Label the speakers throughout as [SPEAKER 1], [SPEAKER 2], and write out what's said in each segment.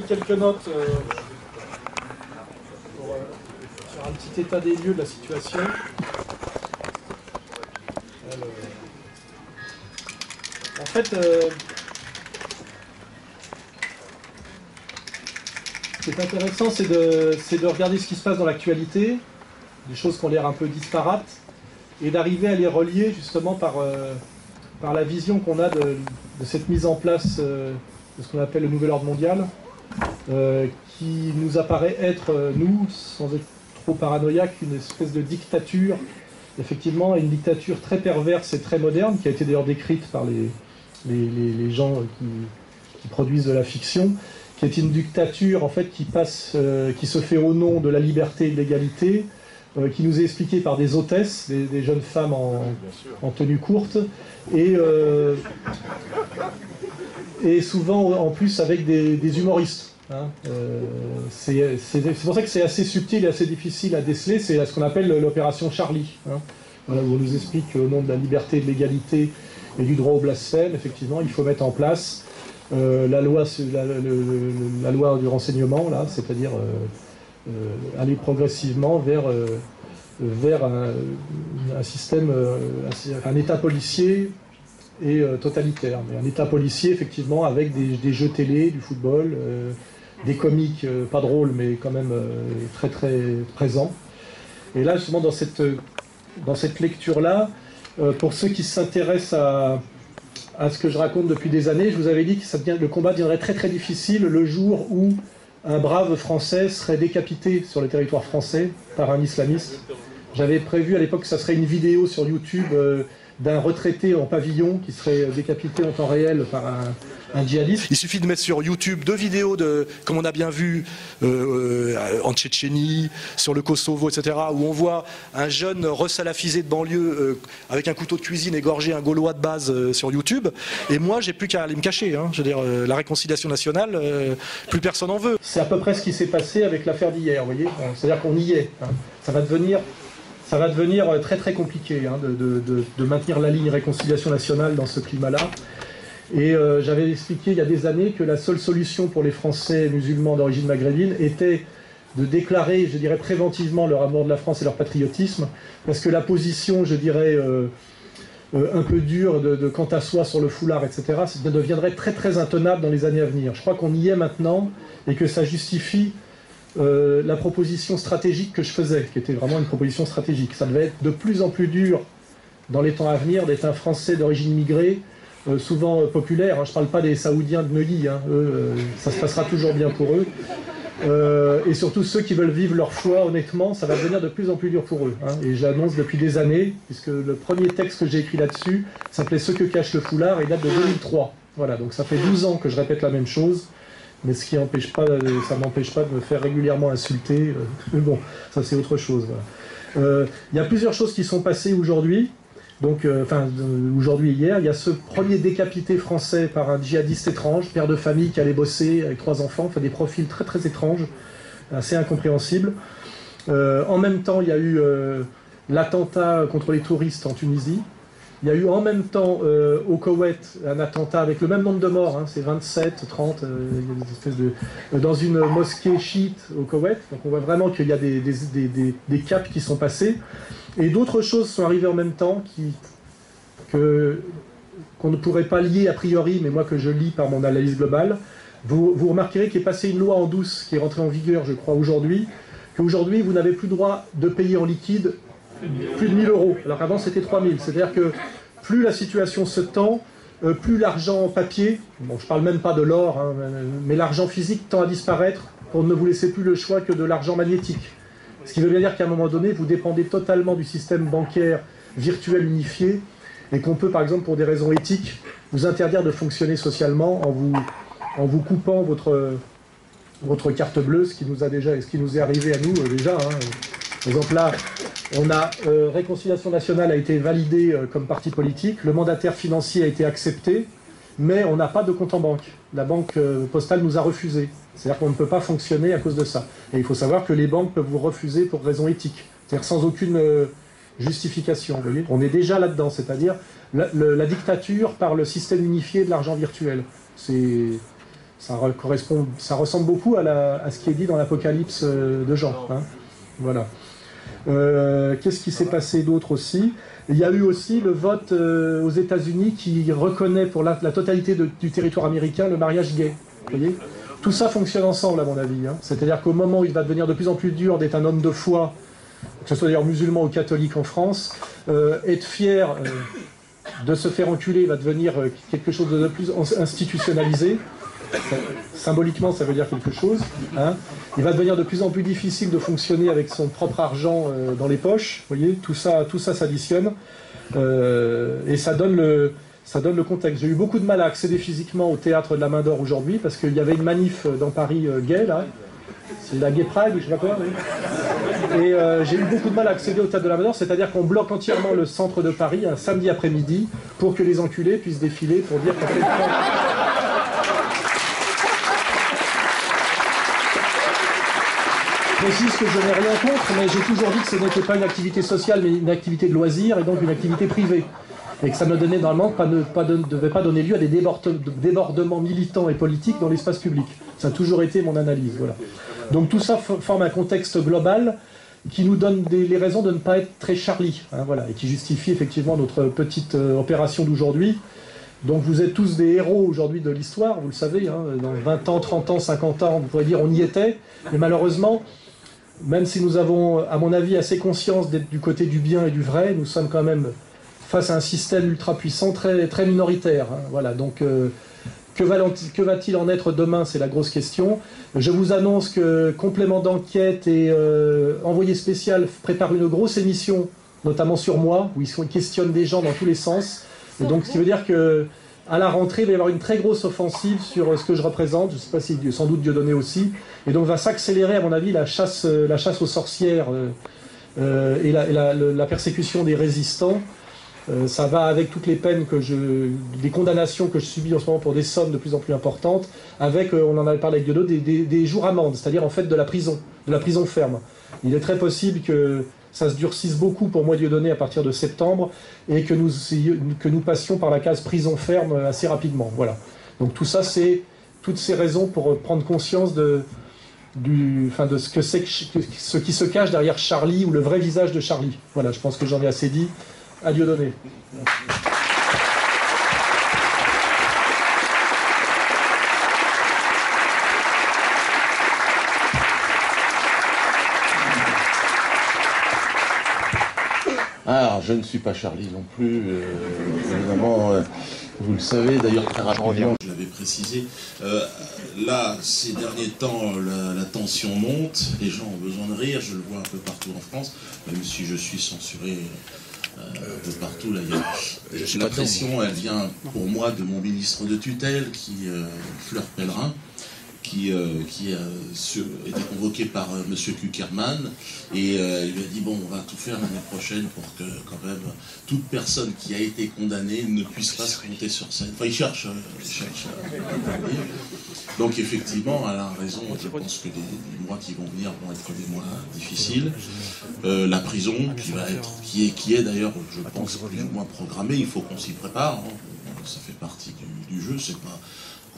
[SPEAKER 1] quelques notes euh, pour euh, un petit état des lieux de la situation. Alors, en fait, euh, ce qui est intéressant, c'est de, regarder ce qui se passe dans l'actualité, des choses qui ont l'air un peu disparates, et d'arriver à les relier justement par, euh, la vision qu'on a de, cette mise en place euh, de ce qu'on appelle le nouvel ordre mondial, euh, qui nous apparaît être, euh, nous, sans être trop paranoïaque, une espèce de dictature, effectivement, une dictature très perverse et très moderne, qui a été d'ailleurs décrite par les, les, les- les gens qui, qui produisent de la fiction, qui est une dictature en fait qui passe, euh, qui se fait au nom de la liberté et de l'égalité, euh, qui nous est expliquée par des hôtesses, des, des jeunes femmes en, en tenue courte, et, et souvent en plus avec des, des humoristes. Hein. Euh, c'est pour ça que c'est assez subtil et assez difficile à déceler. C'est ce qu'on appelle l'opération Charlie. hein. Où on nous explique qu'au nom de la liberté, de l'égalité et du droit au blasphème, effectivement, il faut mettre en place euh, la, loi, la, loi du renseignement, là, c'est-à-dire euh, aller progressivement vers, vers un, système, un, État policier et totalitaire. Mais un État policier, effectivement, avec des, jeux télé, du football, des comiques, euh, pas drôles, mais quand même euh, très très présents. Et là, justement, dans cette, dans cette lecture-là, euh, pour ceux qui s'intéressent à, à ce que je raconte depuis des années, je vous avais dit que le combat deviendrait très très difficile le jour où un brave Français serait décapité sur le territoire français par un islamiste. J'avais prévu à l'époque que ça serait une vidéo sur YouTube d'un retraité en pavillon qui serait décapité en temps réel par un, un djihadiste.
[SPEAKER 2] Il suffit de mettre sur YouTube deux vidéos de, comme on a bien vu euh, euh, en Tchétchénie, sur le Kosovo, etc., où on voit un jeune resalafisé de banlieue euh, avec un couteau de cuisine égorger un Gaulois de base euh, sur YouTube. Et moi, j'ai plus qu'à aller me cacher. hein. Je veux dire, la réconciliation nationale, plus personne en veut.
[SPEAKER 1] C'est à peu près ce qui s'est passé avec l'affaire d'hier, vous voyez C'est-à-dire qu'on y est. hein. Ça va devenir, ça va devenir euh, très très compliqué hein, de, de- de- maintenir la ligne réconciliation nationale dans ce climat-là. Et euh, j'avais expliqué il y a des années que la seule solution pour les Français musulmans d'origine maghrébine était de déclarer, je dirais, préventivement leur amour de la France et leur patriotisme, parce que la position, je dirais, euh, un peu dure de, de quant à soi sur le foulard, etc., deviendrait très très intenable dans les années à venir. Je crois qu'on y est maintenant et que ça justifie euh, la proposition stratégique que je faisais, qui était vraiment une proposition stratégique. Ça devait être de plus en plus dur dans les temps à venir d'être un Français d'origine immigrée, euh, souvent euh, populaire. hein. Je ne parle pas des Saoudiens de Neuilly, hein. Ça se passera toujours bien pour eux. Et surtout ceux qui veulent vivre leur foi honnêtement, ça va devenir de plus en plus dur pour eux. hein. Et j'annonce depuis des années, puisque le premier texte que j'ai écrit là-dessus s'appelait Ce que cache le foulard et date de 2003. Voilà, donc ça fait 12 ans que je répète la même chose, mais ce qui empêche pas, ça m'empêche pas de me faire régulièrement insulter. euh, Mais bon, ça c'est autre chose. Euh, Il y a plusieurs choses qui sont passées aujourd'hui. Donc, euh, enfin, euh, aujourd'hui, hier, il y a ce premier décapité français par un djihadiste étrange, père de famille qui allait bosser avec trois enfants, enfin des profils très très étranges, assez incompréhensibles. En même temps, il y a eu l'attentat contre les touristes en Tunisie. Il y a eu en même temps euh, au Koweït un attentat avec le même nombre de morts, hein, c'est 27, 30, euh, euh, dans une mosquée chiite au Koweït. Donc on voit vraiment qu'il y a des, caps qui sont passés. Et d'autres choses sont arrivées en même temps que, qu'on ne pourrait pas lier a priori, mais moi que je lis par mon analyse globale. Vous, vous remarquerez qu'il est passé une loi en douce qui est rentrée en vigueur, je crois, aujourd'hui, qu'aujourd'hui vous n'avez plus droit de payer en liquide plus de 1000 euros, alors qu'avant c'était 3000. C'est-à-dire que plus la situation se tend, euh, plus l'argent en papier, bon je parle même pas de l'or, hein, mais l'argent physique tend à disparaître pour ne vous laisser plus le choix que de l'argent magnétique. Ce qui veut bien dire qu'à un moment donné, vous dépendez totalement du système bancaire virtuel unifié et qu'on peut, par exemple, pour des raisons éthiques, vous interdire de fonctionner socialement en vous, coupant votre, votre carte bleue, ce qui nous a déjà, ce qui nous est arrivé à nous euh, déjà. hein. Par exemple, là, on a euh, Réconciliation nationale a été validée euh, comme parti politique, le mandataire financier a été accepté, mais on n'a pas de compte en banque. La banque euh, postale nous a refusé. C'est-à-dire qu'on ne peut pas fonctionner à cause de ça. Et il faut savoir que les banques peuvent vous refuser pour raison éthique, c'est-à-dire sans aucune justification. on est déjà là-dedans, c'est-à-dire la, dictature par le système unifié de l'argent virtuel. Ça, correspond, ça ressemble beaucoup à, ce qui est dit dans l'Apocalypse de Jean. Hein. Voilà. Qu'est-ce qui s'est passé d'autre aussi? Il y a eu aussi le vote aux États-Unis qui reconnaît pour la, totalité du territoire américain le mariage gay. Vous voyez? Tout ça fonctionne ensemble, à mon avis. Hein. C'est-à-dire qu'au moment où il va devenir de plus en plus dur d'être un homme de foi, que ce soit d'ailleurs musulman ou catholique en France, euh, être fier euh, de se faire enculer va devenir euh, quelque chose de plus institutionnalisé. Symboliquement, ça veut dire quelque chose. Hein. Il va devenir de plus en plus difficile de fonctionner avec son propre argent dans les poches. Vous voyez, tout ça, tout ça s'additionne. et ça donne le, ça donne le contexte. J'ai eu beaucoup de mal à accéder physiquement au théâtre de la Main d'Or aujourd'hui parce qu'il y avait une manif dans Paris euh, gay, là. C'est la Gay Pride, je sais pas quoi. Et euh, j'ai eu beaucoup de mal à accéder au théâtre de la Main d'Or, c'est-à-dire qu'on bloque entièrement le centre de Paris un samedi après-midi pour que les enculés puissent défiler pour dire qu'on fait le Je précise que je n'ai rien contre, mais j'ai toujours dit que ce n'était pas une activité sociale, mais une activité de loisir et donc une activité privée et que ça ne donnait normalement pas, ne, pas devait pas donner lieu à des débordements militants et politiques dans l'espace public. Ça a toujours été mon analyse. Voilà. Donc tout ça forme un contexte global qui nous donne les raisons de ne pas être très Charlie, hein, voilà, et qui justifie effectivement notre petite euh, opération d'aujourd'hui. Donc vous êtes tous des héros aujourd'hui de l'histoire, vous le savez, hein, dans 20 ans, 30 ans, 50 ans, on pourrait dire on y était, mais malheureusement, même si nous avons, à mon avis, assez conscience d'être du côté du bien et du vrai, nous sommes quand même face à un système ultra puissant très, très minoritaire. Hein. Voilà, donc euh, que va-t-il en être demain C'est la grosse question. Je vous annonce que Complément d'enquête et euh, Envoyé spécial prépare une grosse émission, notamment sur moi, où ils questionnent des gens dans tous les sens. Et donc, ce qui veut dire que à la rentrée, il va y avoir une très grosse offensive sur ce que je représente. Je ne sais pas si sans doute Dieudonné aussi. Et donc va s'accélérer, à mon avis, la chasse, la chasse aux sorcières euh, et, la, persécution des résistants. Euh, ça va avec toutes les peines que je, des condamnations que je subis en ce moment pour des sommes de plus en plus importantes, avec, euh, on en avait parlé avec Diodo, des, des, jours amendes, c'est-à-dire en fait de la prison, de la prison ferme. Il est très possible que ça se durcisse beaucoup pour moi Dieudonné à partir de septembre et que nous, que nous passions par la case prison ferme assez rapidement. Voilà. Donc tout ça, c'est toutes ces raisons pour prendre conscience de, enfin de ce que ce qui se cache derrière Charlie ou le vrai visage de Charlie. Voilà, je pense que j'en ai assez dit à Dieu
[SPEAKER 3] je ne suis pas Charlie non plus, euh, évidemment, euh, vous le savez, d'ailleurs très rapidement, je l'avais précisé, euh, là, ces derniers temps, la, la, tension monte, les gens ont besoin de rire, je le vois un peu partout en France, même si je suis censuré de partout là. la pression, elle vient pour moi de mon ministre de tutelle, qui Fleur Pellerin, qui, euh, qui a été convoqué par euh, M. Kuckerman et il lui a dit bon on va tout faire l'année prochaine pour que quand même toute personne qui a été condamnée ne puisse pas se compter sur scène. Enfin il cherche, il cherche donc effectivement, elle a raison, je pense que les, mois qui vont venir vont être des mois difficiles. Euh, la prison, qui, va être, qui est, d'ailleurs, je pense, plus ou moins programmée, il faut qu'on s'y prépare. Hein. Ça fait partie du, jeu, c'est pas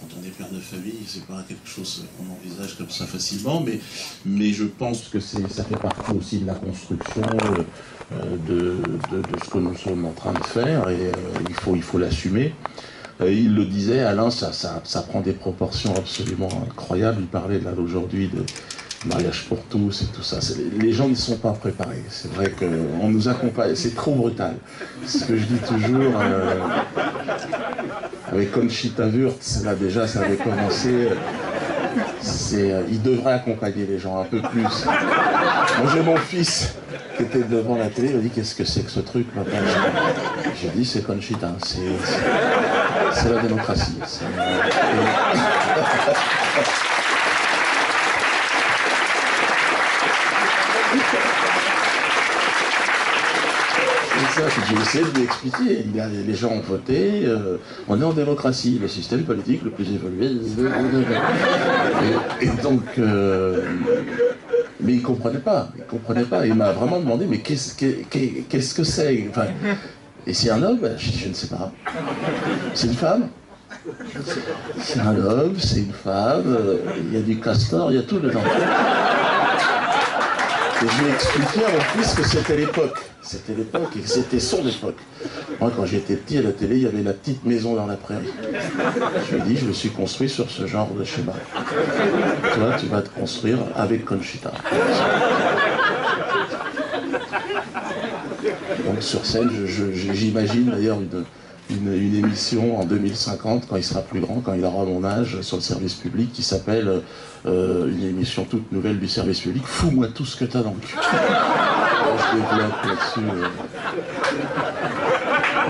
[SPEAKER 3] quand on est père de famille, c'est pas quelque chose qu'on envisage comme ça facilement, mais, mais je pense que ça fait partie aussi de la construction euh, de, de, ce que nous sommes en train de faire et euh, il faut il faut l'assumer. Euh, il le disait, Alain, ça, ça, prend des proportions absolument incroyables. Il parlait là aujourd'hui de mariage pour tous et tout ça. Les, gens ne sont pas préparés. C'est vrai qu'on nous accompagne, c'est trop brutal. Ce que je dis toujours. Euh, avec Conchita Wurtz, là déjà ça avait commencé. Euh, il devrait accompagner les gens un peu plus. Moi j'ai mon fils qui était devant la télé, il a dit qu'est-ce que c'est que ce truc J'ai dit c'est Conchita, c'est la démocratie. J'ai essayé de lui expliquer. les gens ont voté, euh, on est en démocratie, le système politique le plus évolué. Et, donc, euh, mais il comprenait pas, il comprenait pas. Il m'a vraiment demandé, mais qu'est-ce que c'est? Et c'est un homme Je ne sais pas. C'est une femme C'est un homme, c'est une femme, euh, il y a du castor, il y a tout dedans. Et je lui ai expliqué en plus que c'était l'époque. C'était l'époque et que c'était son époque. Moi, quand j'étais petit à la télé, il y avait la petite maison dans la prairie. Je lui ai dit, je me suis construit sur ce genre de schéma. Toi, tu vas te construire avec Conchita. Donc sur scène, j'imagine d'ailleurs une, une, émission en 2050, quand il sera plus grand, quand il aura mon âge, sur le service public, qui s'appelle euh, une émission toute nouvelle du service public, Fous-moi tout ce que t'as dans le cul. je développe là-dessus. Euh,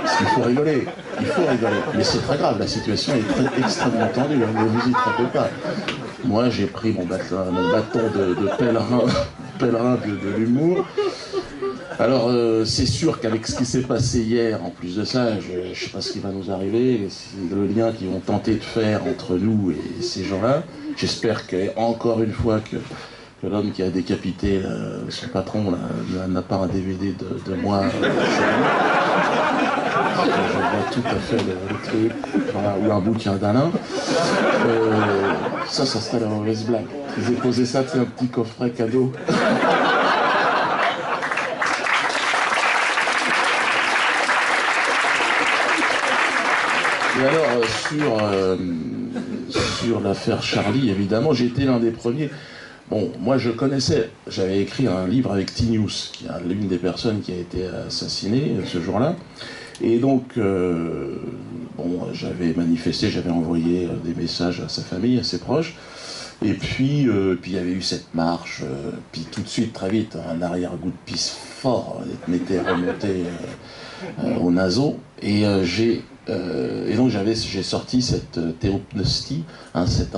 [SPEAKER 3] parce qu'il faut rigoler, il faut rigoler. Mais c'est très grave, la situation est extrêmement tendue, hein, ne vous y trompez pas. Moi, j'ai pris mon bâton, mon bâton de, pèlerin, pèlerin de l'humour, alors, euh, c'est sûr qu'avec ce qui s'est passé hier, en plus de ça, je ne sais pas ce qui va nous arriver, le lien qu'ils vont tenter de faire entre nous et ces gens-là. J'espère qu'encore une fois que, l'homme qui a décapité euh, son patron n'a pas un DVD de, moi. Euh, vois tout à fait le, truc, ou un bouquin d'Alain. ça, ça serait la mauvaise blague. J'ai posé ça, c'est un petit coffret cadeau. Et alors, euh, sur, euh, sur l'affaire Charlie, évidemment, j'étais l'un des premiers. Bon, moi je connaissais, j'avais écrit un livre avec Tinius, qui est l'une des personnes qui a été assassinée ce jour-là. Et donc, euh, bon, j'avais manifesté, j'avais envoyé des messages à sa famille, à ses proches. Et puis, puis il y avait eu cette marche, puis tout de suite, très vite, un arrière-goût de pisse fort m'était remonté au naso. Et j'ai euh, et donc j'avais, j'ai sorti cette euh, théopnostie, hein, cette,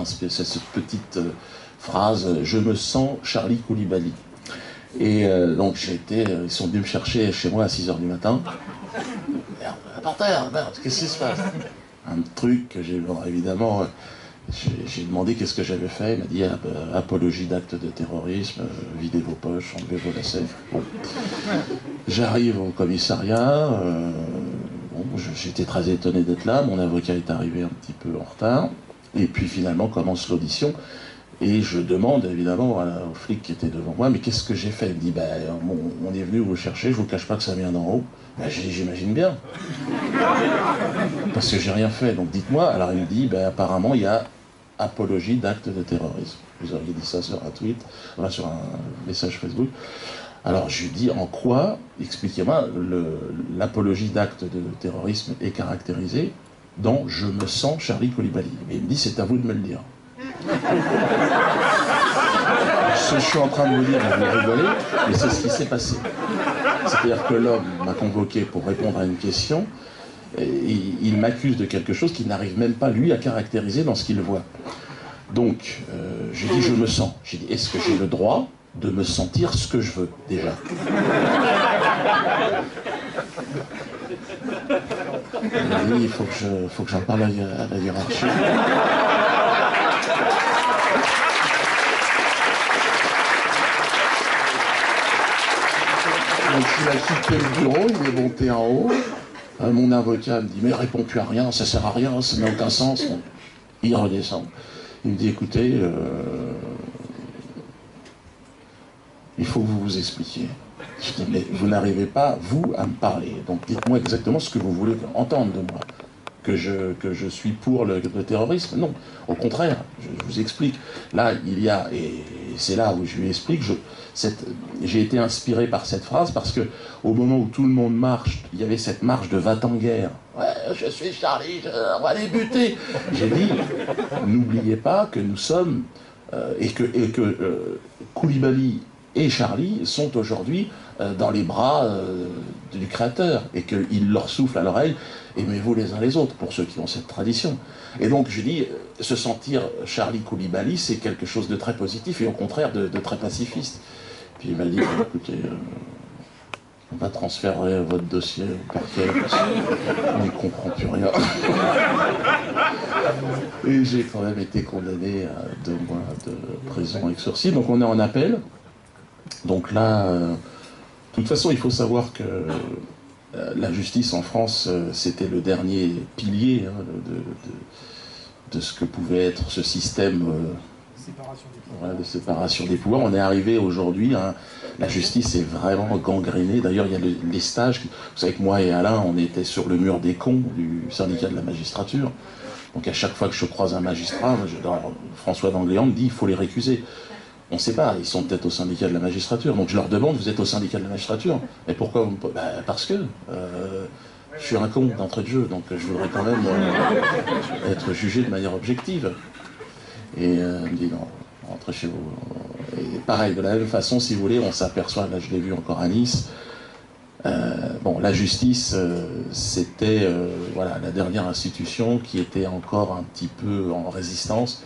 [SPEAKER 3] petite euh, phrase Je me sens Charlie Koulibaly. Et donc j'ai été, ils sont venus me chercher chez moi à 6h du matin. Merde, par terre, merde, qu'est-ce qui se passe? Un truc que j'ai, évidemment, j'ai demandé qu'est-ce que j'avais fait. Il m'a dit ah, bah, apologie d'actes de terrorisme, videz vos poches, enlevez vos lacets. J'arrive au commissariat, j'étais très étonné d'être là. Mon avocat est arrivé un petit peu en retard. Et puis finalement commence l'audition. Et je demande évidemment au flic qui était devant moi, mais qu'est-ce que j'ai fait? Il me dit, ben, on, est venu vous chercher, je vous cache pas que ça vient d'en haut. Ben, j'imagine bien. Parce que j'ai rien fait, donc dites-moi. Alors il me dit, ben, apparemment il y a apologie d'actes de terrorisme. Vous auriez dit ça sur un tweet, sur un message Facebook. Alors je lui dis en quoi, expliquez-moi, l'apologie d'actes de terrorisme est caractérisée dans Je me sens Charlie Colibali. Et il me dit c'est à vous de me le dire. ce que je suis en train de vous dire, vous rigolez, mais c'est ce qui s'est passé. C'est-à-dire que l'homme m'a convoqué pour répondre à une question, et il m'accuse de quelque chose qu'il n'arrive même pas, lui, à caractériser dans ce qu'il voit. Donc, euh, j'ai dit, je me sens. J'ai dit, est-ce que j'ai le droit de me sentir ce que je veux, déjà. il faut que, je, j'en parle à, la hiérarchie. Donc il a quitté le bureau, il est monté en haut. Euh, mon avocat me dit Mais réponds plus à rien, ça sert à rien, ça n'a aucun sens. Il redescend. Il me dit Écoutez, euh, il faut que vous vous expliquiez. mais vous n'arrivez pas, vous, à me parler. Donc dites-moi exactement ce que vous voulez entendre de moi. Que je, que je suis pour le, terrorisme? Non, au contraire, je, vous explique. Là, il y a, et c'est là où je lui explique, j'ai été inspiré par cette phrase parce que au moment où tout le monde marche, il y avait cette marche de va-t-en-guerre. Ouais, je suis Charlie, on va les buter. J'ai dit, n'oubliez pas que nous sommes, euh, et que, et que euh, Koulibaly et Charlie sont aujourd'hui euh, dans les bras euh, du Créateur et qu'il leur souffle à l'oreille aimez-vous les uns les autres, pour ceux qui ont cette tradition. Et donc je dis, euh, se sentir Charlie Koulibaly, c'est quelque chose de très positif et au contraire de, très pacifiste. Puis il m'a dit, écoutez, on va transférer votre dossier au parquet parce qu'on ne comprend plus rien. et j'ai quand même été condamné à deux mois de prison avec. Donc on est en appel. Donc là, euh, de toute façon, il faut savoir que la justice en France, c'était le dernier pilier hein, de, ce que pouvait être ce système de séparation des pouvoirs. On est arrivé aujourd'hui, hein, la justice est vraiment gangrénée. D'ailleurs, il y a les stages. Vous savez que moi et Alain, on était sur le mur des cons du syndicat de la magistrature. Donc à chaque fois que je croise un magistrat, François d'Angléan me dit il faut les récuser. On ne sait pas, ils sont peut-être au syndicat de la magistrature. Donc je leur demande, vous êtes au syndicat de la magistrature Et pourquoi bah, Parce que euh, je suis un con d'entrée de jeu, donc je voudrais quand même euh, être jugé de manière objective. Et euh, me dit non, rentrez chez vous. Et pareil, de la même façon, si vous voulez, on s'aperçoit, là je l'ai vu encore à Nice, euh, bon, la justice, c'était voilà, la dernière institution qui était encore un petit peu en résistance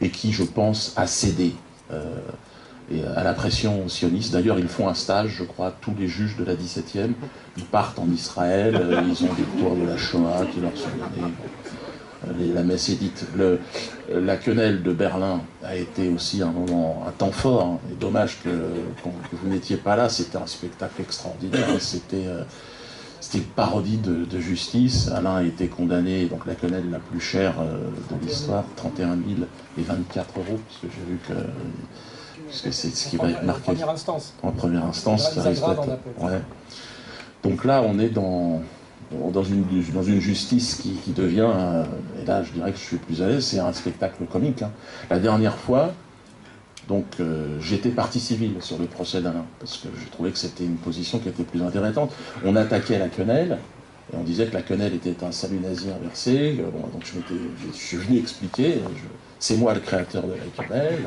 [SPEAKER 3] et qui, je pense, a cédé et à la pression sioniste. D'ailleurs, ils font un stage, je crois, tous les juges de la 17e. Ils partent en Israël, ils ont des cours de la Shoah qui leur sont donnés la messe est dite. La quenelle de Berlin a été aussi un moment, un temps fort. Et dommage que, vous n'étiez pas là. C'était un spectacle extraordinaire. C'était euh, c'était parodie de, justice. Alain a été condamné, donc la quenelle la plus chère euh, de l'histoire, 31 000 et 24 euros, parce que j'ai vu que parce que c'est ce qui va être marqué.
[SPEAKER 1] En première instance.
[SPEAKER 3] En première instance, ça risque ouais. Donc là, on est dans dans une, dans une justice qui, qui devient, euh, et là je dirais que je suis plus à l'aise, c'est un spectacle comique. Hein. La dernière fois, donc euh, j'étais partie civile sur le procès d'Alain, parce que je trouvais que c'était une position qui était plus intéressante. On attaquait la quenelle, et on disait que la quenelle était un salut nazi inversé. Euh, donc je, je, suis venu expliquer. Je, c'est moi le créateur de la querelle.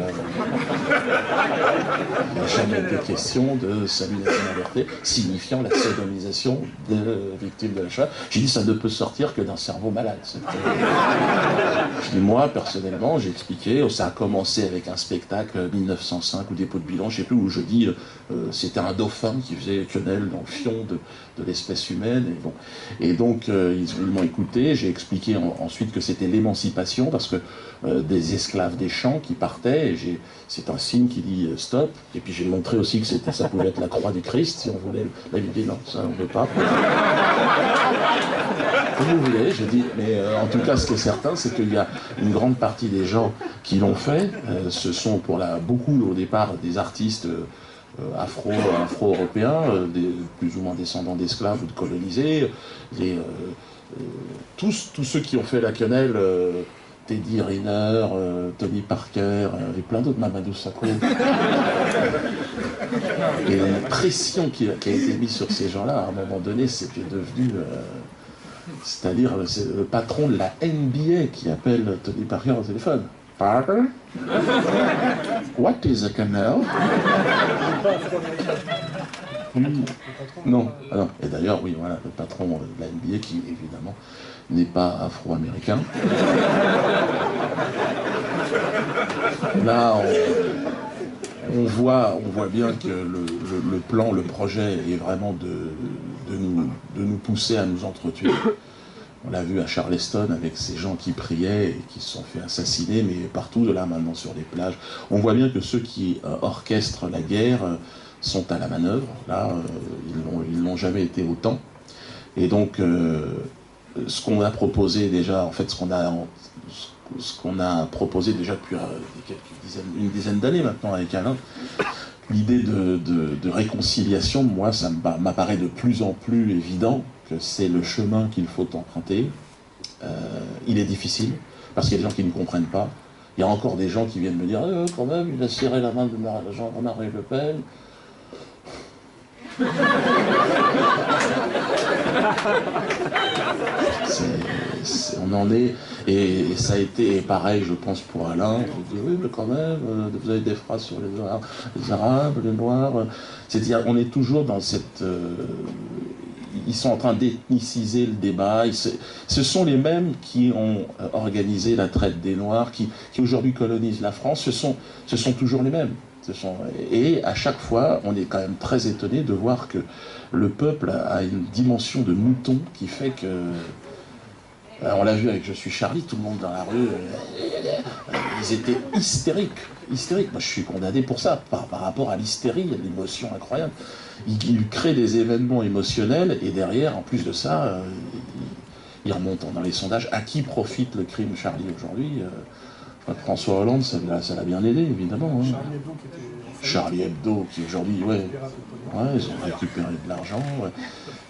[SPEAKER 3] Il n'a jamais été question de salut nationalité signifiant la sodomisation de victimes de la Shoah. J'ai dit ça ne peut sortir que d'un cerveau malade. Je moi, personnellement, j'ai expliqué, ça a commencé avec un spectacle 1905 ou dépôt de bilan, je ne sais plus, où je dis euh, c'était un dauphin qui faisait quenelle dans le fion de, l'espèce humaine. Et, donc, euh, ils, m'ont écouté. J'ai expliqué ensuite que c'était l'émancipation, parce que euh, des esclaves des champs qui partaient, c'est un signe qui dit euh, stop. Et puis j'ai montré aussi que ça pouvait être la croix du Christ, si on voulait. Là, il dit non, ça on ne veut pas. Comme vous voulez, je dis, mais en tout cas, ce qui est certain, c'est qu'il y a une grande partie des gens qui l'ont fait. ce sont pour la, beaucoup au départ des artistes. Afro, afro-européens, plus ou moins descendants d'esclaves ou de colonisés, tous, tous ceux qui ont fait la quenelle Teddy Riner, euh, Tony Parker euh, et plein d'autres, Mamadou Sakho. et la pression qui a, été mise sur ces gens-là, à un moment donné, c'était devenu. Euh, c'est-à-dire, c'est le patron de la NBA qui appelle Tony Parker au téléphone. Parker What is a non. Ah non. Et d'ailleurs, oui, voilà, le patron de la NBA qui, évidemment, n'est pas afro-américain. Là, on, voit, on voit bien que le, plan, le projet est vraiment de, nous, de nous pousser à nous entretuer. On l'a vu à Charleston avec ces gens qui priaient et qui se sont fait assassiner, mais partout de là maintenant sur les plages. On voit bien que ceux qui euh, orchestrent la guerre euh, sont à la manœuvre. Là, euh, ils n'ont jamais été autant. Et donc, ce qu'on a proposé déjà, en fait, ce qu'on a, proposé déjà depuis une dizaine d'années maintenant avec Alain, l'idée de, réconciliation, moi, ça m'apparaît de plus en plus évident c'est le chemin qu'il faut emprunter. Euh, il est difficile, parce qu'il y a des gens qui ne comprennent pas. Il y a encore des gens qui viennent me dire euh, quand même, il a serré la main de Jean-Marie Le Pen on en est, et, ça a été pareil, je pense, pour Alain. Dites, oui, mais quand même, euh, vous avez des phrases sur les, Arabes, les Noirs. C'est-à-dire, on est toujours dans cette. Ils sont en train d'ethniciser le débat. ce sont les mêmes qui ont euh, organisé la traite des Noirs, qui, aujourd'hui colonisent la France. Ce sont, ce sont toujours les mêmes. Et à chaque fois, on est quand même très étonné de voir que le peuple a une dimension de mouton qui fait que on l'a vu avec Je suis Charlie, tout le monde dans la rue, ils étaient hystériques. Hystériques. Moi, je suis condamné pour ça, par, rapport à l'hystérie, à l'émotion incroyable. Il, crée des événements émotionnels et derrière, en plus de ça, il, remonte dans les sondages. À qui profite le crime Charlie aujourd'hui François Hollande, ça l'a bien aidé, évidemment. Hein. Charlie Hebdo, qui aujourd'hui, ouais, ouais, ils ont récupéré de l'argent.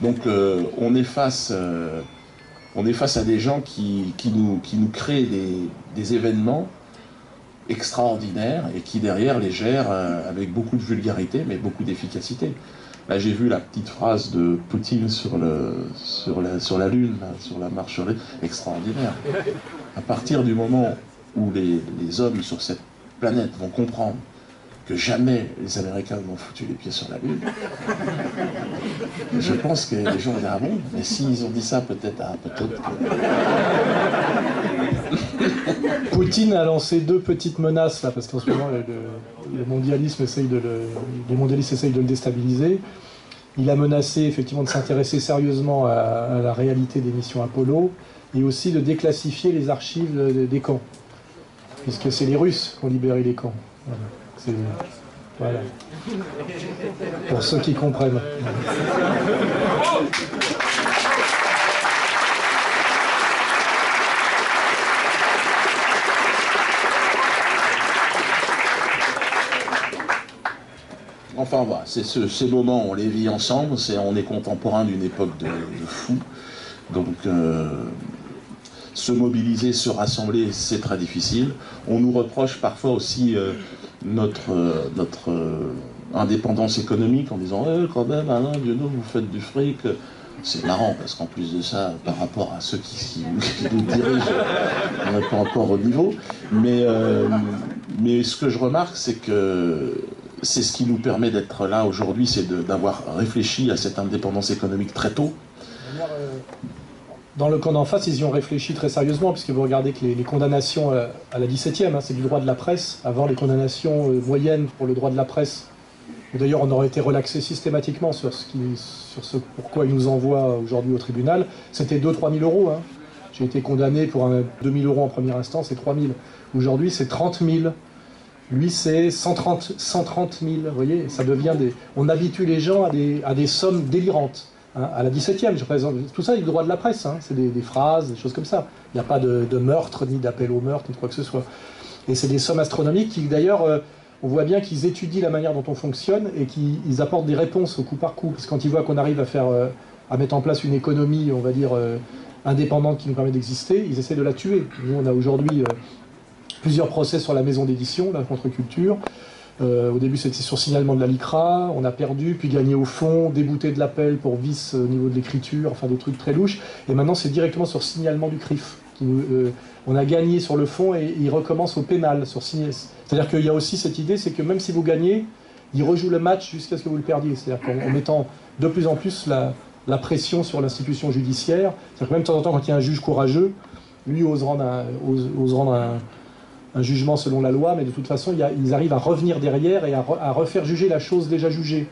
[SPEAKER 3] Donc euh, on, est face, euh, on est face à des gens qui, nous, qui nous créent des, événements extraordinaires et qui derrière les gèrent euh, avec beaucoup de vulgarité mais beaucoup d'efficacité. Là j'ai vu la petite phrase de Poutine sur, le, sur, la, sur la Lune, sur la marche sur extraordinaire. À partir du moment où les, hommes sur cette planète vont comprendre que jamais les Américains n'ont foutu les pieds sur la Lune, je pense que les gens dire Ah bon Mais s'ils ont dit ça, peut-être. Ah, peut-être
[SPEAKER 1] Poutine a lancé deux petites menaces, là, parce qu'en ce moment, le, mondialisme essaye de le, les mondialistes essayent de le déstabiliser. Il a menacé effectivement de s'intéresser sérieusement à, la réalité des missions Apollo et aussi de déclassifier les archives des camps puisque c'est les Russes qui ont libéré les camps. Voilà. Pour ceux qui comprennent.
[SPEAKER 3] Enfin voilà, c'est ces moments, on les vit ensemble, on est contemporain d'une époque de, de fou. Donc euh, se mobiliser, se rassembler, c'est très difficile. On nous reproche parfois aussi euh, notre, euh, notre indépendance économique en disant eh, quand même, Alain nous vous faites du fric. C'est marrant parce qu'en plus de ça, par rapport à ceux qui, nous dirigent, on n'est pas encore au niveau. Mais, mais ce que je remarque, c'est que c'est ce qui nous permet d'être là aujourd'hui, c'est d'avoir réfléchi à cette indépendance économique très tôt.
[SPEAKER 1] Dans le camp d'en face, ils y ont réfléchi très sérieusement, puisque vous regardez que les, condamnations à, la 17e, hein, c'est du droit de la presse. Avant, les condamnations euh, moyennes pour le droit de la presse, d'ailleurs on aurait été relaxé systématiquement sur ce, pourquoi ils nous envoient aujourd'hui au tribunal, c'était 2-3 000 euros. Hein. J'ai été condamné pour 2 000 euros en première instance et 3 000. Aujourd'hui, c'est 30 000. Lui, c'est 130, 130 000. Vous voyez, ça devient des. On habitue les gens à des, à des sommes délirantes. Hein, à la 17e, je présente tout ça, il droit de la presse, hein. c'est des, phrases, des choses comme ça. Il n'y a pas de, meurtre, ni d'appel au meurtre, ni de quoi que ce soit. Et c'est des sommes astronomiques qui, d'ailleurs, euh, on voit bien qu'ils étudient la manière dont on fonctionne et qu'ils apportent des réponses au coup par coup. Parce que quand ils voient qu'on arrive à faire, euh, à mettre en place une économie, on va dire, euh, indépendante qui nous permet d'exister, ils essaient de la tuer. Nous, on a aujourd'hui plusieurs procès sur la maison d'édition, la contre-culture. Euh, au début, c'était sur signalement de la LICRA, on a perdu, puis gagné au fond, débouté de l'appel pour vice au niveau de l'écriture, enfin des trucs très louches. Et maintenant, c'est directement sur signalement du CRIF. Euh, on a gagné sur le fond et il recommence au pénal. C'est-à-dire qu'il y a aussi cette idée, c'est que même si vous gagnez, il rejoue le match jusqu'à ce que vous le perdiez. C'est-à-dire qu'en mettant de plus en plus la, pression sur l'institution judiciaire, c'est-à-dire que même de temps en temps, quand il y a un juge courageux, lui ose ose rendre un un jugement selon la loi, mais de toute façon, ils arrivent à revenir derrière et à, refaire juger la chose déjà jugée.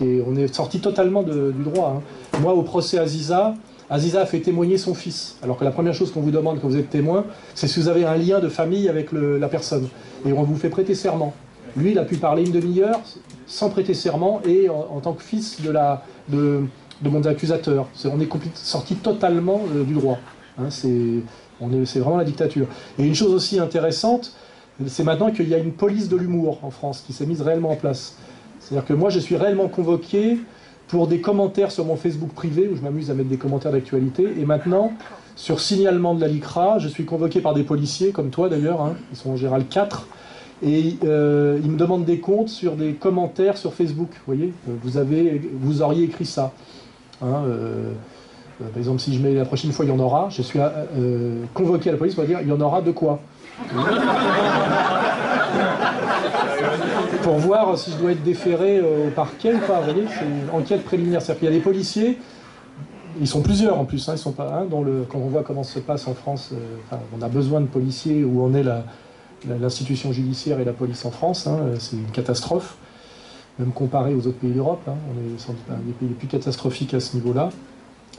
[SPEAKER 1] On est sorti totalement du droit. Hein. Moi, au procès Aziza, Aziza a fait témoigner son fils. Alors que la première chose qu'on vous demande quand vous êtes témoin, c'est si vous avez un lien de famille avec la personne. Et on vous fait prêter serment. Lui, il a pu parler une demi-heure sans prêter serment et en, tant que fils de, mon accusateur. on est sorti totalement euh, du droit. Hein. C'est vraiment la dictature. Et une chose aussi intéressante, c'est maintenant qu'il y a une police de l'humour en France qui s'est mise réellement en place. C'est-à-dire que moi, je suis réellement convoqué pour des commentaires sur mon Facebook privé, où je m'amuse à mettre des commentaires d'actualité. Et maintenant, sur signalement de la LICRA, je suis convoqué par des policiers, comme toi d'ailleurs, hein, ils sont en général quatre, et euh, ils me demandent des comptes sur des commentaires sur Facebook. Vous voyez, vous, avez, vous auriez écrit ça. Hein, euh, euh, par exemple, si je mets la prochaine fois, il y en aura, je suis euh, convoqué à la police pour dire il y en aura de quoi Pour voir si je dois être déféré euh, au parquet ou pas. Vous voyez, c'est une enquête préliminaire. C'est-à-dire qu'il y a des policiers, ils sont plusieurs en plus, hein, ils sont pas le, quand on voit comment se passe en France, on a besoin de policiers, où on est l'institution judiciaire et la police en France, hein, c'est une catastrophe, même comparé aux autres pays d'Europe, hein, on est sans doute un des pays les plus catastrophiques à ce niveau-là.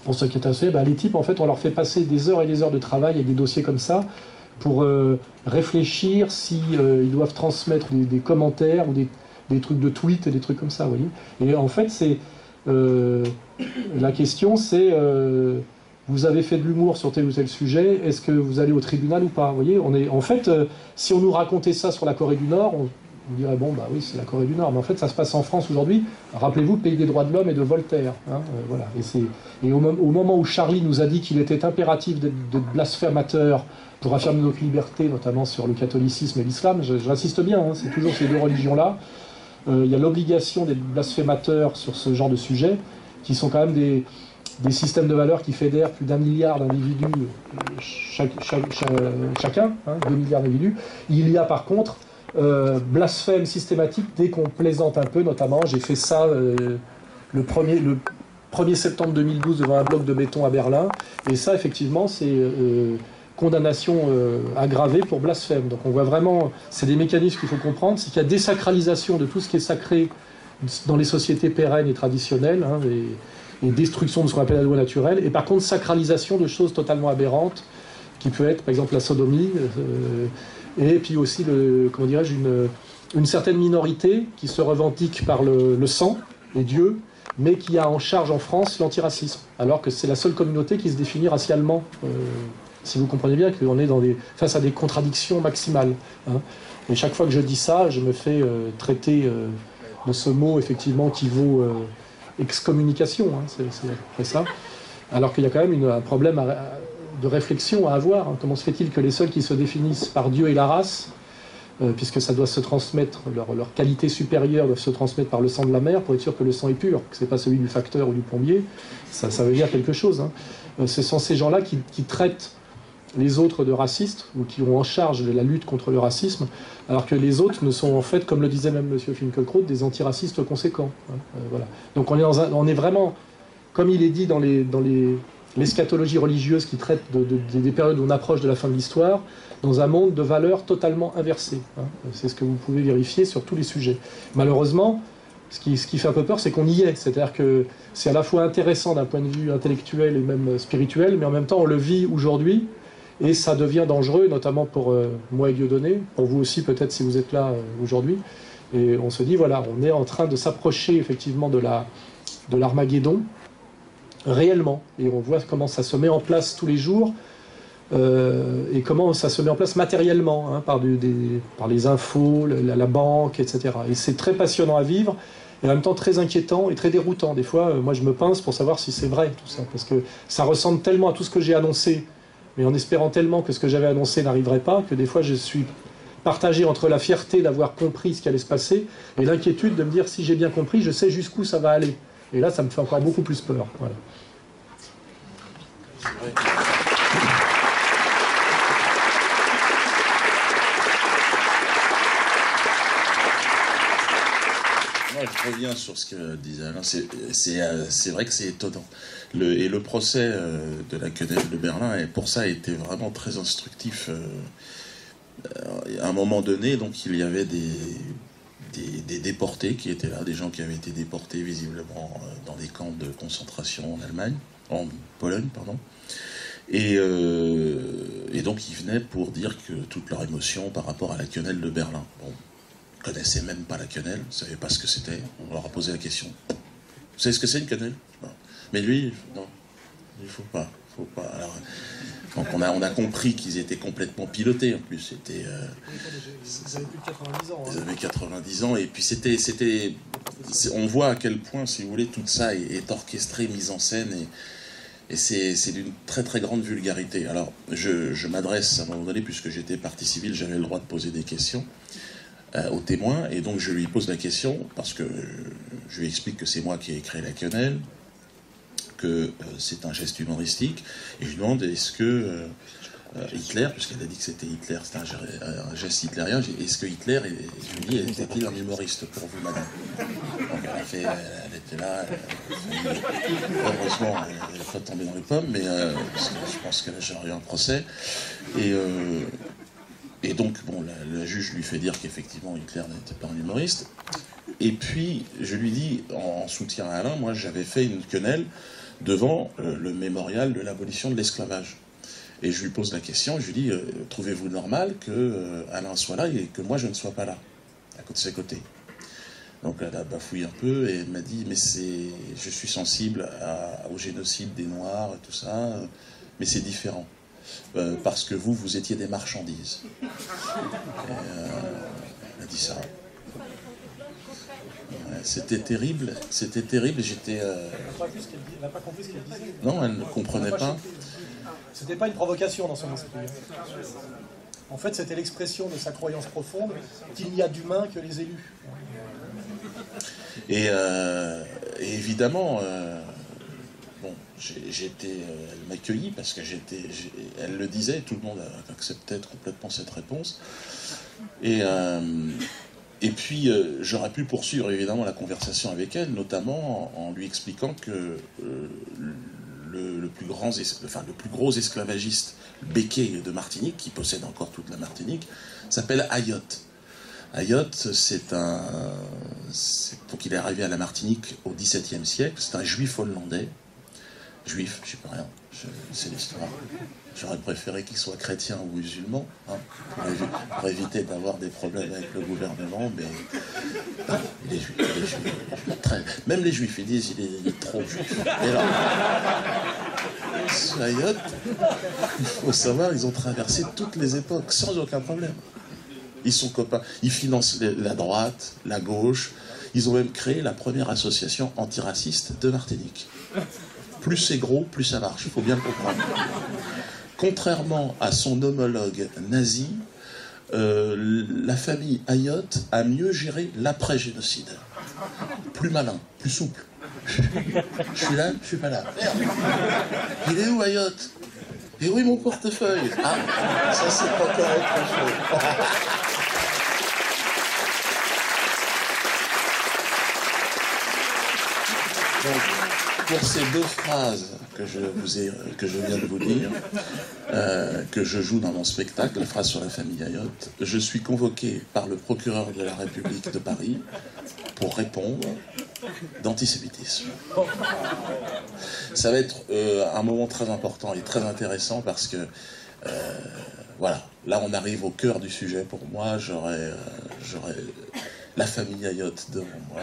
[SPEAKER 1] Pour ce qui assez, bah, les types, en fait, on leur fait passer des heures et des heures de travail avec des dossiers comme ça pour euh, réfléchir si euh, doivent transmettre des, commentaires ou des, trucs de tweets et des trucs comme ça, vous voyez. Et en fait, c'est euh, la question, c'est vous avez fait de l'humour sur tel ou tel sujet, est-ce que vous allez au tribunal ou pas Vous voyez, on est, en fait, si on nous racontait ça sur la Corée du Nord, on dirait, bon, bah oui, c'est la Corée du Nord, mais en fait, ça se passe en France aujourd'hui. Rappelez-vous, pays des droits de l'homme et de Voltaire. Hein, euh, voilà. Et, et au, moment où Charlie nous a dit qu'il était impératif d'être blasphémateur pour affirmer notre liberté, notamment sur le catholicisme et l'islam, j'insiste bien, hein, c'est toujours ces deux religions-là. Euh, il y a l'obligation d'être blasphémateur sur ce genre de sujet, qui sont quand même des, systèmes de valeurs qui fédèrent plus d'un milliard d'individus euh, chacun, hein, deux milliards d'individus. Il y a par contre euh, blasphème systématique dès qu'on plaisante un peu, notamment. J'ai fait ça euh, le, 1er, le 1er septembre 2012 devant un bloc de béton à Berlin. Et ça, effectivement, c'est euh, condamnation aggravée pour blasphème. Donc on voit vraiment, c'est des mécanismes qu'il faut comprendre, c'est qu'il y a désacralisation de tout ce qui est sacré dans les sociétés pérennes et traditionnelles, hein, et, destruction de ce qu'on appelle la loi naturelle, et par contre sacralisation de choses totalement aberrantes, qui peut être par exemple la sodomie, et puis aussi, comment dirais-je, une, certaine minorité qui se revendique par le, sang et Dieu, mais qui a en charge en France l'antiracisme, alors que c'est la seule communauté qui se définit racialement. Euh, si vous comprenez bien qu'on est face à des contradictions maximales. Hein. Et chaque fois que je dis ça, je me fais euh, traiter euh, de ce mot effectivement qui vaut excommunication, hein, c'est ça. Alors qu'il y a quand même un problème à, de réflexion à avoir. Comment se fait-il que les seuls qui se définissent par Dieu et la race, euh, puisque ça doit se transmettre, leur, qualité supérieure doit se transmettre par le sang de la mer pour être sûr que le sang est pur, que ce n'est pas celui du facteur ou du plombier, ça, veut dire quelque chose. Hein. Euh, ce sont ces gens-là qui, traitent les autres de racistes, ou qui ont en charge la lutte contre le racisme, alors que les autres ne sont en fait, comme le disait même M. Finkelkraut, des antiracistes conséquents. Hein. Euh. Donc on est, vraiment, comme il est dit dans les l'eschatologie religieuse qui traite des périodes où on approche de la fin de l'histoire, dans un monde de valeurs totalement inversées. Hein. C'est ce que vous pouvez vérifier sur tous les sujets. Malheureusement, ce qui, ce qui fait un peu peur, c'est qu'on y est. C'est-à-dire que c'est à la fois intéressant d'un point de vue intellectuel et même spirituel, mais en même temps, on le vit aujourd'hui, et ça devient dangereux, notamment pour euh, moi et Dieudonné, pour vous aussi peut-être si vous êtes là euh, aujourd'hui. Et on se dit, voilà, on est en train de s'approcher effectivement de l'Armageddon, réellement. Et on voit comment ça se met en place tous les jours euh, et comment ça se met en place matériellement, hein, par, des, par, les infos, la, banque, etc. Et c'est très passionnant à vivre et en même temps très inquiétant et très déroutant. Des fois, euh, moi je me pince pour savoir si c'est vrai tout ça, parce que ça ressemble tellement à tout ce que j'ai annoncé, mais en espérant tellement que ce que j'avais annoncé n'arriverait pas, que des fois je suis partagé entre la fierté d'avoir compris ce qui allait se passer et l'inquiétude de me dire si j'ai bien compris, je sais jusqu'où ça va aller. Et là, ça me fait encore beaucoup plus peur. Voilà.
[SPEAKER 3] Moi, je reviens sur ce que disait Alain. C'est vrai que c'est étonnant. Le, et le procès euh, de la quenelle de Berlin, et pour ça, a été vraiment très instructif. Euh, à un moment donné, donc, il y avait des, des, déportés qui étaient là, des gens qui avaient été déportés visiblement euh, dans des camps de concentration en Allemagne, en Pologne, pardon. Et, euh, et, donc ils venaient pour dire que toute leur émotion par rapport à la quenelle de Berlin. Bon, ils connaissaient même pas la quenelle, ils ne savaient pas ce que c'était. On leur a posé la question. Vous savez ce que c'est une quenelle? Mais lui, non, il faut pas, faut pas. Alors, donc on a, on a compris qu'ils étaient complètement pilotés en plus. C'était. Euh,
[SPEAKER 1] ils avaient plus de 90 ans.
[SPEAKER 3] Hein. Ils avaient 90 ans et puis c'était, c'était. On voit à quel point, si vous voulez, tout ça est, orchestré, mis en scène et, et c'est, d'une très très grande vulgarité. Alors je, je, m'adresse à un moment donné, puisque j'étais partie civile, j'avais le droit de poser des questions euh, au témoin et donc je lui pose la question parce que je lui explique que c'est moi qui ai créé la quenelle que euh, c'est un geste humoristique. Et je lui demande est-ce que euh, euh, Hitler, puisqu'elle a dit que c'était Hitler, c'était un, geste hitlérien, est-ce que Hitler, je lui dis, était-il un humoriste pour vous, madame? Donc elle a elle était là, heureusement, elle n'est pas tombée dans les pommes, mais je pense qu'elle a eu un procès. Et, et donc, bon, la, juge lui fait dire qu'effectivement Hitler n'était pas un humoriste. Et puis, je lui dis, en soutien à Alain, moi j'avais fait une quenelle devant le mémorial de l'abolition de l'esclavage. Et je lui pose la question, je lui dis, trouvez-vous normal que Alain soit là et que moi je ne sois pas là, à côté de ses côtés? Donc elle a bafouillé un peu et m'a dit mais c'est je suis sensible au génocide des Noirs et tout ça, mais c'est différent. Euh, parce que vous, vous étiez des marchandises. Euh, elle a dit ça. C'était terrible, c'était terrible. J'étais. Euh, elle n'a pas compris ce qu'elle disait. Non, elle ne comprenait pas.
[SPEAKER 1] C'était pas une provocation dans son esprit. En fait, c'était l'expression de sa croyance profonde qu'il n'y a d'humain que les élus.
[SPEAKER 3] Et, évidemment, bon, j'étais, euh, elle m'accueillit parce que j'étais, elle le disait, tout le monde acceptait complètement cette réponse. Et, euh, et puis, euh, j'aurais pu poursuivre évidemment la conversation avec elle, notamment en, lui expliquant que le, plus grand, enfin, le plus gros esclavagiste béquet de Martinique, qui possède encore toute la Martinique, s'appelle Ayot. Ayot, c'est un. Donc, il est arrivé à la Martinique au XVIIe siècle. C'est un juif hollandais juif, je sais pas rien, c'est l'histoire. J'aurais préféré qu'il soit chrétien ou musulman, hein, pour, éviter d'avoir des problèmes avec le gouvernement, mais il est juif, même les juifs, ils disent il est, trop juif. Mais là, Sayot, il faut savoir, ils ont traversé toutes les époques sans aucun problème. Ils sont copains, ils financent la droite, la gauche, ils ont même créé la première association antiraciste de Martinique plus c'est gros, plus ça marche. Il faut bien le comprendre. Contrairement à son homologue nazi, euh, la famille Ayot a mieux géré l'après-génocide. Plus malin, plus souple. Je suis là, je suis pas là. Il est où Ayot Et oui mon portefeuille? Ah, ça c'est pas correct. Pour ces deux phrases que je, vous ai, que je viens de vous dire, euh, que je joue dans mon spectacle, la phrase sur la famille Ayotte, je suis convoqué par le procureur de la République de Paris pour répondre d'antisémitisme. Ça va être euh, un moment très important et très intéressant parce que, euh, voilà, là on arrive au cœur du sujet pour moi, j'aurais la famille Ayotte devant moi.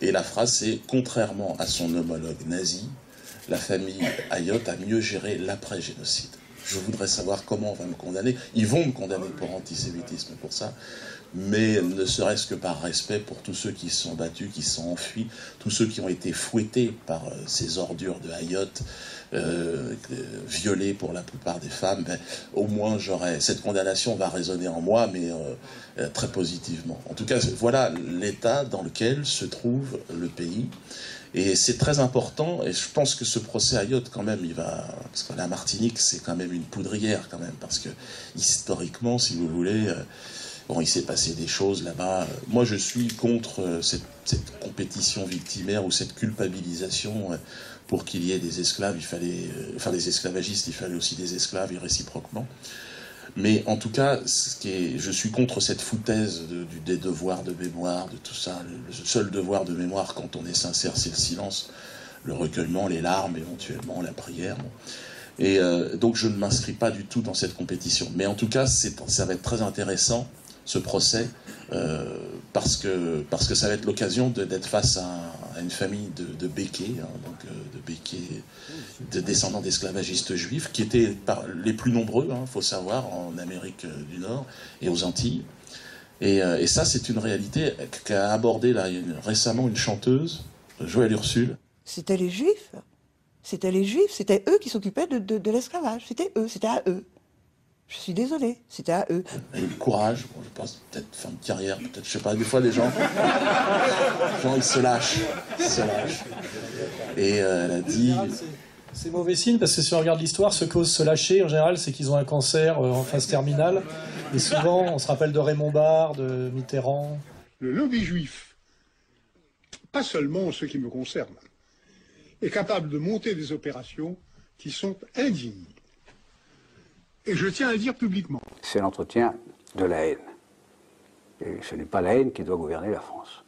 [SPEAKER 3] Et la phrase c'est Contrairement à son homologue nazi, la famille Ayotte a mieux géré l'après-génocide. Je voudrais savoir comment on va me condamner. Ils vont me condamner pour antisémitisme pour ça, mais ne serait-ce que par respect pour tous ceux qui se sont battus, qui se sont enfuis, tous ceux qui ont été fouettés par euh, ces ordures de Ayotte, euh, violées pour la plupart des femmes, ben, au moins j'aurais cette condamnation va résonner en moi, mais euh, très positivement. En tout cas, voilà l'état dans lequel se trouve le pays. Et c'est très important, et je pense que ce procès à quand même, il va. Parce que la Martinique, c'est quand même une poudrière, quand même, parce que historiquement, si vous voulez, euh, bon, il s'est passé des choses là-bas. Moi, je suis contre euh, cette, compétition victimaire ou cette culpabilisation. Euh, pour qu'il y ait des esclaves, il fallait. Enfin, des esclavagistes, il fallait aussi des esclaves, et réciproquement. Mais en tout cas, je suis contre cette foutaise de, des devoirs de mémoire, de tout ça. Le, seul devoir de mémoire, quand on est sincère, c'est le silence, le recueillement, les larmes, éventuellement, la prière. Et euh, donc, je ne m'inscris pas du tout dans cette compétition. Mais en tout cas, ça va être très intéressant, ce procès, euh, parce, que, parce que ça va être l'occasion d'être face à, une famille de, béquets, hein, donc euh, de de descendants d'esclavagistes juifs, qui étaient par, les plus nombreux, il hein, faut savoir, en Amérique du Nord et aux Antilles. Et, euh, ça, c'est une réalité qu'a abordé là, récemment une chanteuse, Joëlle Ursule.
[SPEAKER 4] C'était les juifs. C'était les juifs, c'était eux qui s'occupaient de, de l'esclavage. C'était eux, c'était à eux. Je suis désolé, c'était à eux.
[SPEAKER 3] Et le courage, je pense, peut-être fin de carrière, peut-être, je sais pas, des fois les gens, les gens ils se lâchent, ils se lâchent. Et euh, elle a dit.
[SPEAKER 1] C'est mauvais signe parce que si on regarde l'histoire, ce cause se lâcher, en général, c'est qu'ils ont un cancer euh, en phase terminale. Et souvent, on se rappelle de Raymond Barre, de Mitterrand.
[SPEAKER 5] Le lobby juif, pas seulement ce qui me concerne, est capable de monter des opérations qui sont indignes et je tiens à le dire publiquement.
[SPEAKER 6] C'est l'entretien de la haine. Et ce n'est pas la haine qui doit gouverner la France.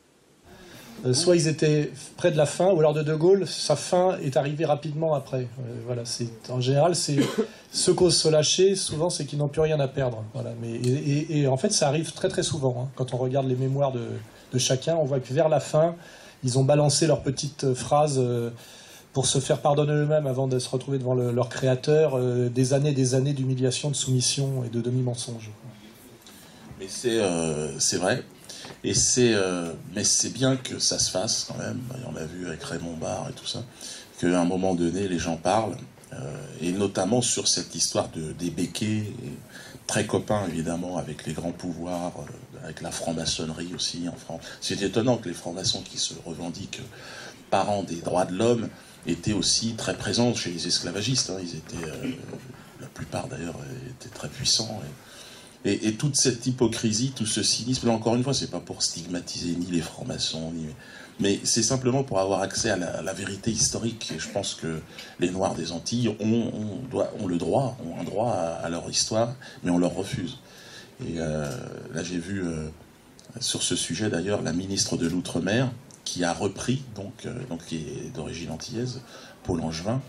[SPEAKER 1] Euh, soit ils étaient près de la fin, ou alors de De Gaulle, sa fin est arrivée rapidement après. Euh, voilà, c'est en général, c'est ceux qui osent se lâcher, souvent, c'est qu'ils n'ont plus rien à perdre. Voilà, mais et, en fait, ça arrive très très souvent. Hein. Quand on regarde les mémoires de, chacun, on voit que vers la fin, ils ont balancé leurs petites phrases euh, pour se faire pardonner eux-mêmes avant de se retrouver devant leur créateur, des années, des années d'humiliation, de soumission et de demi-mensonge.
[SPEAKER 3] Mais c'est vrai. Et euh, mais c'est bien que ça se fasse quand même. On l'a vu avec Raymond Barre et tout ça, qu'à un moment donné, les gens parlent, euh, et notamment sur cette histoire de, des béquets, très copains évidemment avec les grands pouvoirs, euh, avec la franc-maçonnerie aussi en France. C'est étonnant que les francs-maçons qui se revendiquent parents des droits de l'homme étaient aussi très présents chez les esclavagistes. Hein. Ils étaient, la plupart d'ailleurs, étaient très puissants. Et, toute cette hypocrisie, tout ce cynisme, là encore une fois, c'est pas pour stigmatiser ni les francs-maçons, ni... mais c'est simplement pour avoir accès à la, vérité historique. Et je pense que les Noirs des Antilles ont, ont le droit, ont un droit à, leur histoire, mais on leur refuse. Et euh, là, j'ai vu euh, sur ce sujet d'ailleurs la ministre de l'Outre-mer qui a repris, donc, euh, donc qui est d'origine antillaise, Paul Angevin,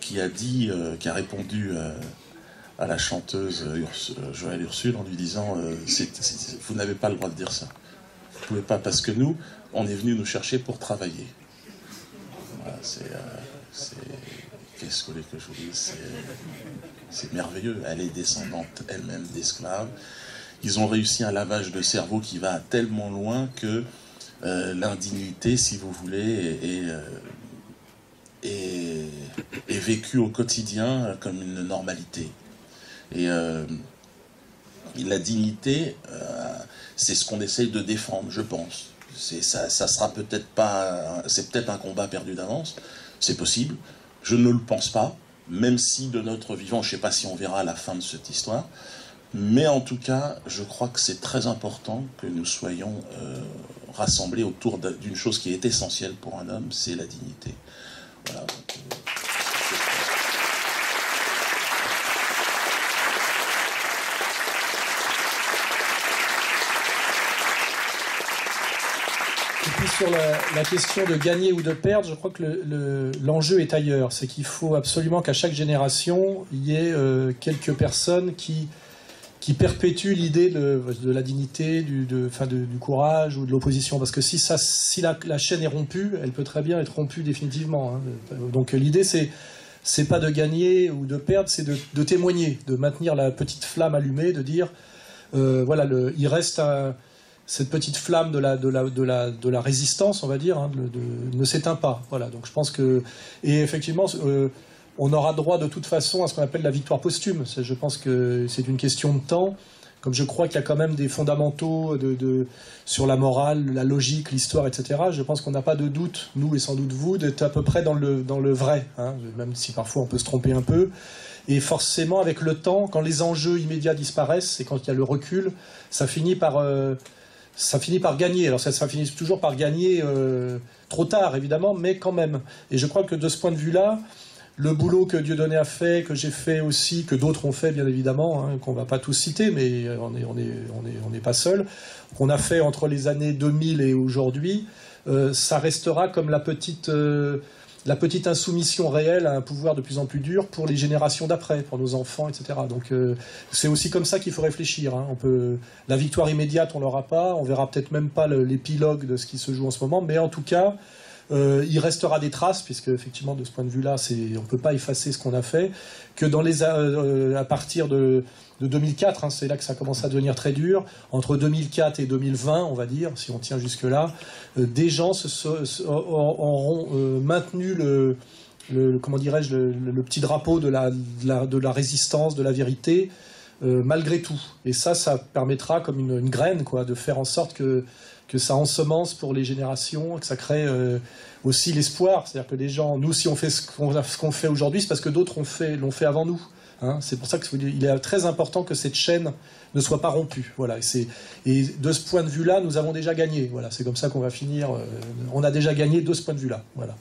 [SPEAKER 3] qui a dit, qui a répondu à la chanteuse euh, Joëlle Ursule en lui disant euh, Vous n'avez pas le droit de dire ça. Vous ne pouvez pas, parce que nous, on est venu nous chercher pour travailler. Voilà, c'est. Euh, qu'est-ce que je vous dise? C'est merveilleux. Elle est descendante elle-même d'esclaves. Ils ont réussi un lavage de cerveau qui va tellement loin que l'indignité, si vous voulez, est, est, vécue au quotidien comme une normalité. Et euh, la dignité, euh, c'est ce qu'on essaye de défendre, je pense. Ça sera peut-être pas, c'est peut-être un combat perdu d'avance, c'est possible. Je ne le pense pas, même si de notre vivant, je ne sais pas si on verra la fin de cette histoire, mais en tout cas, je crois que c'est très important que nous soyons euh, rassemblés autour d'une chose qui est essentielle pour un homme, c'est la dignité. Voilà.
[SPEAKER 1] sur la, question de gagner ou de perdre, je crois que l'enjeu est ailleurs. C'est qu'il faut absolument qu'à chaque génération, il y ait euh, quelques personnes qui, qui perpétuent l'idée de, la dignité, du, du courage ou de l'opposition. Parce que si, ça, si la, chaîne est rompue, elle peut très bien être rompue définitivement. Hein. Donc l'idée, c'est c'est pas de gagner ou de perdre, c'est de, témoigner, de maintenir la petite flamme allumée, de dire euh, voilà, il reste cette petite flamme de la, de la, de la, de la résistance, on va dire, hein, ne s'éteint pas. Voilà, donc je pense que. Et effectivement, euh, on aura droit de toute façon à ce qu'on appelle la victoire posthume. Je pense que c'est une question de temps. Comme je crois qu'il y a quand même des fondamentaux sur la morale, la logique, l'histoire, etc., je pense qu'on n'a pas de doute, nous et sans doute vous, d'être à peu près dans le, vrai, hein, même si parfois on peut se tromper un peu. Et forcément, avec le temps, quand les enjeux immédiats disparaissent et quand il y a le recul, ça finit par. Euh, gagner. Alors ça, finit toujours par gagner euh, trop tard, évidemment, mais quand même. Et je crois que de ce point de vue-là, le boulot que Dieudonné a fait, que j'ai fait aussi, que d'autres ont fait, bien évidemment, hein, qu'on va pas tous citer, mais on n'est on est, on est, on pas seul, qu'on a fait entre les années 2000 et aujourd'hui, euh, ça restera comme la petite... Euh, la petite insoumission réelle à un pouvoir de plus en plus dur pour les générations d'après, pour nos enfants, etc. Donc euh, c'est aussi comme ça qu'il faut réfléchir. Hein. On peut, la victoire immédiate, on l'aura pas. On verra peut-être même pas l'épilogue de ce qui se joue en ce moment, mais en tout cas, euh, il restera des traces, puisque effectivement, de ce point de vue-là, on ne peut pas effacer ce qu'on a fait, que dans les, euh, à partir de, 2004, hein, c'est là que ça commence à devenir très dur, entre 2004 et 2020, on va dire, si on tient jusque-là, euh, des gens se, auront maintenu le, comment dirais-je, le, petit drapeau de la, de la, résistance, de la vérité, malgré tout. Et ça, ça permettra, comme une, graine, quoi, de faire en sorte que que ça ensemence pour les générations, que ça crée euh, aussi l'espoir. C'est-à-dire que les gens, nous, si on fait ce qu'on fait aujourd'hui, c'est parce que d'autres l'ont fait, fait avant nous. Hein. c'est pour ça qu'il est très important que cette chaîne ne soit pas rompue. Voilà. Et, et de ce point de vue-là, nous avons déjà gagné. Voilà. C'est comme ça qu'on va finir. Euh, on a déjà gagné de ce point de vue-là. Voilà.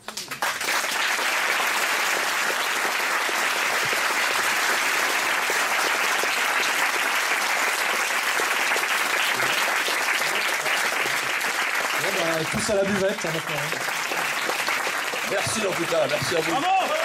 [SPEAKER 1] tous à la buvette.
[SPEAKER 3] Merci en tout cas, merci à vous.
[SPEAKER 6] Bravo